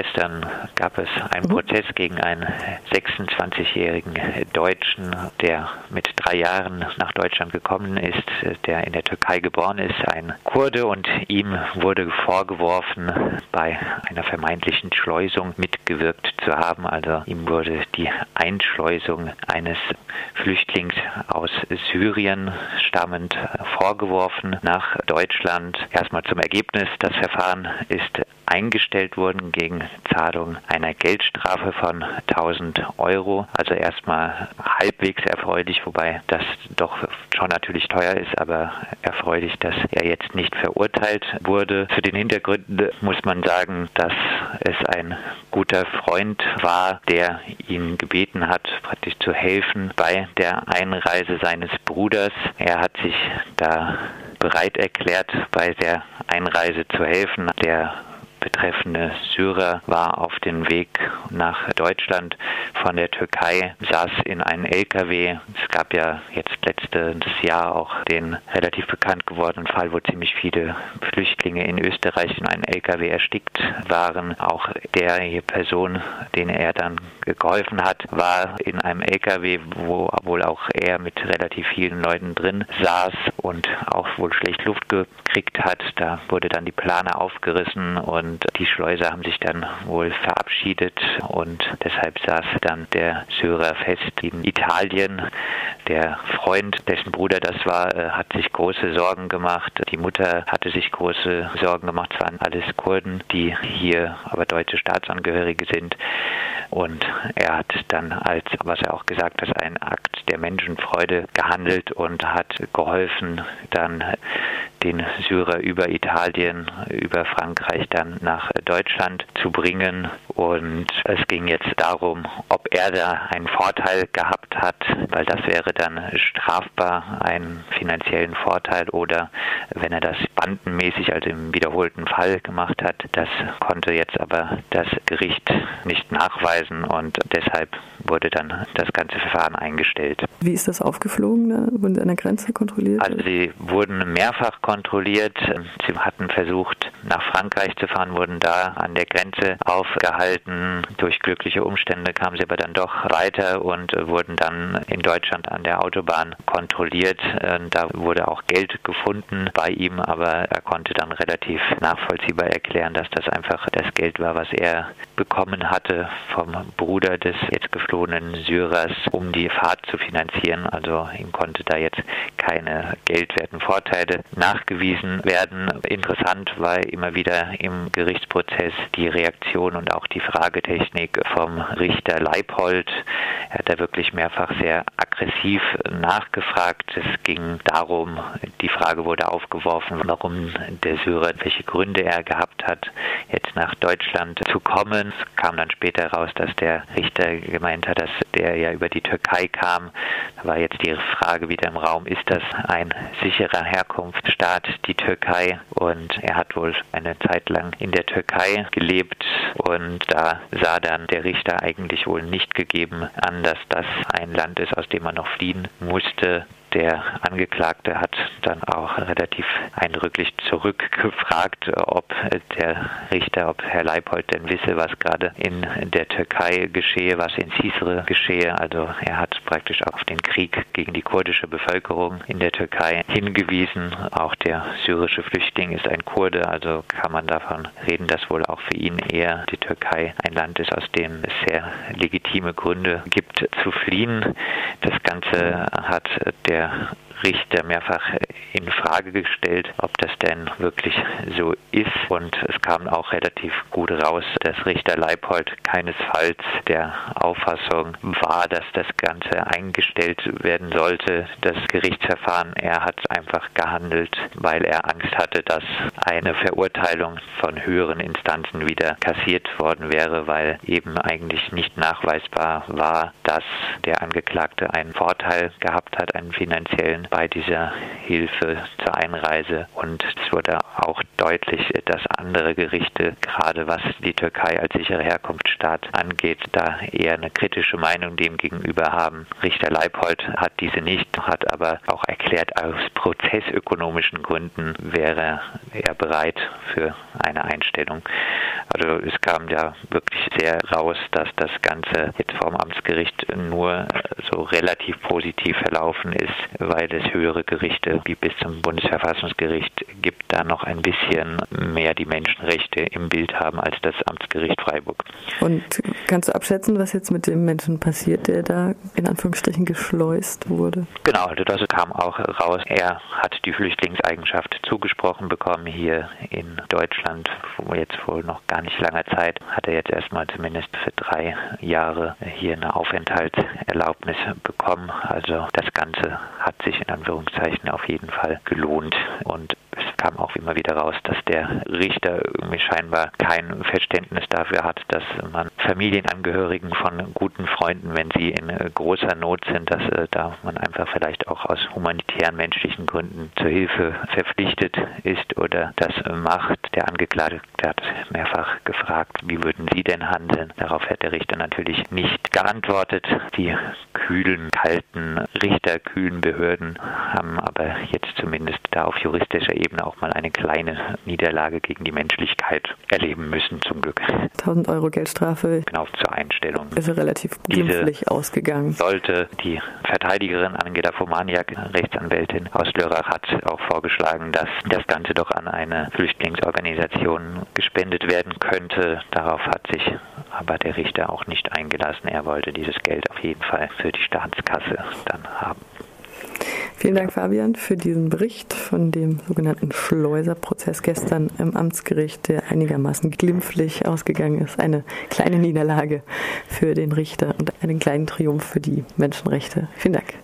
gestern gab es einen mhm. Prozess gegen einen 26-jährigen Deutschen, der mit drei Jahren nach Deutschland gekommen ist, der in der Türkei geboren ist, ein Kurde und ihm wurde vorgeworfen, bei einer vermeintlichen Schleusung mitgewirkt zu haben. Also ihm wurde die Einschleusung eines Flüchtlings aus Syrien stammend vorgeworfen nach Deutschland. Erstmal zum Ergebnis, das Verfahren ist eingestellt worden gegen Zahlung einer Geldstrafe von 1000 Euro. Also erstmal halbwegs erfreulich, wobei das doch schon natürlich teuer ist, aber erfreulich, dass er jetzt nicht verurteilt wurde. Zu den Hintergründen muss man sagen, dass es ein guter Freund war, der ihn gebeten hat, praktisch zu helfen bei der Einreise seines Bruders. Er hat sich da bereit erklärt, bei der Einreise zu helfen. Der betreffende Syrer war auf dem Weg nach Deutschland von der Türkei, saß in einem LKW. Es gab ja jetzt letztes Jahr auch den relativ bekannt gewordenen Fall, wo ziemlich viele Flüchtlinge in Österreich in einem LKW erstickt waren. Auch der Person, den er dann geholfen hat, war in einem LKW, wo wohl auch er mit relativ vielen Leuten drin saß und auch wohl schlecht Luft gekriegt hat. Da wurde dann die Plane aufgerissen und und die Schleuser haben sich dann wohl verabschiedet und deshalb saß dann der Syrer fest in Italien. Der Freund, dessen Bruder das war, äh, hat sich große Sorgen gemacht. Die Mutter hatte sich große Sorgen gemacht. Es waren alles Kurden, die hier aber deutsche Staatsangehörige sind. Und er hat dann als, was er auch gesagt hat, ein Akt der Menschenfreude gehandelt und hat geholfen, dann den Syrer über Italien, über Frankreich dann nach Deutschland zu bringen. Und es ging jetzt darum, ob er da einen Vorteil gehabt hat, weil das wäre dann strafbar, einen finanziellen Vorteil oder wenn er das bandenmäßig, also im wiederholten Fall gemacht hat. Das konnte jetzt aber das Gericht nicht nachweisen und deshalb wurde dann das ganze Verfahren eingestellt. Wie ist das aufgeflogen? Wurden Sie an der Grenze kontrolliert? Also sie wurden mehrfach kontrolliert. Sie hatten versucht, nach Frankreich zu fahren, wurden da an der Grenze aufgehalten. Durch glückliche Umstände kamen sie aber dann doch weiter und wurden dann in Deutschland an der Autobahn kontrolliert. Da wurde auch Geld gefunden bei ihm, aber er konnte dann relativ nachvollziehbar erklären, dass das einfach das Geld war, was er bekommen hatte vom Bruder des jetzt geflohenen Syrers, um die Fahrt zu finanzieren. Also ihm konnte da jetzt keine geldwerten Vorteile nachgewiesen werden. Interessant war immer wieder im Gerichtsprozess die Reaktion und auch die Fragetechnik vom Richter Leipold. Er hat da wirklich mehrfach sehr aggressiv nachgefragt. Es ging darum, die Frage wurde aufgeworfen, warum der Syrer, welche Gründe er gehabt hat, jetzt nach Deutschland zu kommen. Es kam dann später raus, dass der Richter gemeint hat, dass der ja über die Türkei kam. Da war jetzt die Frage wieder im Raum, ist das ein sicherer Herkunftsstaat, die Türkei? Und er hat wohl eine Zeit lang in der Türkei gelebt und da sah dann der Richter eigentlich wohl nicht gegeben an, dass das ein Land ist, aus dem man noch fliehen musste. Der Angeklagte hat dann auch relativ eindrücklich zurückgefragt, ob der Richter, ob Herr Leipold denn wisse, was gerade in der Türkei geschehe, was in Cisre geschehe. Also er hat praktisch auf den Krieg gegen die kurdische Bevölkerung in der Türkei hingewiesen. Auch der syrische Flüchtling ist ein Kurde, also kann man davon reden, dass wohl auch für ihn eher die Türkei ein Land ist, aus dem es sehr legitime Gründe gibt zu fliehen. Das Ganze hat der der Richter mehrfach in Frage gestellt, ob das denn wirklich so ist. Und es kam auch relativ gut raus, dass Richter Leipold keinesfalls der Auffassung war, dass das Ganze eingestellt werden sollte, das Gerichtsverfahren. Er hat einfach gehandelt, weil er Angst hatte, dass eine Verurteilung von höheren Instanzen wieder kassiert worden wäre, weil eben eigentlich nicht nachweisbar war, dass der Angeklagte einen Vorteil gehabt hat, einen finanziellen bei dieser Hilfe zur Einreise. Und es wurde auch deutlich, dass andere Gerichte, gerade was die Türkei als sichere Herkunftsstaat angeht, da eher eine kritische Meinung dem gegenüber haben. Richter Leipold hat diese nicht, hat aber auch erklärt, aus prozessökonomischen Gründen wäre er bereit für eine Einstellung. Also es kam ja wirklich sehr raus, dass das Ganze jetzt vom Amtsgericht nur so relativ positiv verlaufen ist, weil es höhere Gerichte wie bis zum Bundesverfassungsgericht gibt, da noch ein bisschen mehr die Menschenrechte im Bild haben als das Amtsgericht Freiburg. Und kannst du abschätzen, was jetzt mit dem Menschen passiert, der da in Anführungsstrichen geschleust wurde? Genau, also das kam auch raus. Er hat die Flüchtlingseigenschaft zugesprochen bekommen hier in Deutschland, wo jetzt wohl noch gar nicht langer Zeit, hat er jetzt erstmal zumindest für drei Jahre hier eine Aufenthaltserlaubnis bekommen. Also das Ganze hat sich in Anführungszeichen auf jeden Fall gelohnt. Und kam auch immer wieder raus, dass der Richter irgendwie scheinbar kein Verständnis dafür hat, dass man Familienangehörigen von guten Freunden, wenn sie in großer Not sind, dass äh, da man einfach vielleicht auch aus humanitären, menschlichen Gründen zur Hilfe verpflichtet ist oder das macht. Der Angeklagte hat mehrfach gefragt, wie würden Sie denn handeln? Darauf hat der Richter natürlich nicht geantwortet. Die kühlen, kalten, richterkühlen Behörden haben aber jetzt zumindest da auf juristischer Ebene auch mal eine kleine Niederlage gegen die Menschlichkeit erleben müssen, zum Glück. 1000 Euro Geldstrafe. Genau, zur Einstellung. Ist relativ glimpflich ausgegangen. Sollte die Verteidigerin Angela Fomaniak, Rechtsanwältin aus Lörrach, hat auch vorgeschlagen, dass das Ganze doch an eine Flüchtlingsorganisation gespendet werden könnte. Darauf hat sich aber der Richter auch nicht eingelassen. Er wollte dieses Geld auf jeden Fall für die Staatskasse dann haben. Vielen Dank, Fabian, für diesen Bericht von dem sogenannten Schleuserprozess gestern im Amtsgericht, der einigermaßen glimpflich ausgegangen ist. Eine kleine Niederlage für den Richter und einen kleinen Triumph für die Menschenrechte. Vielen Dank.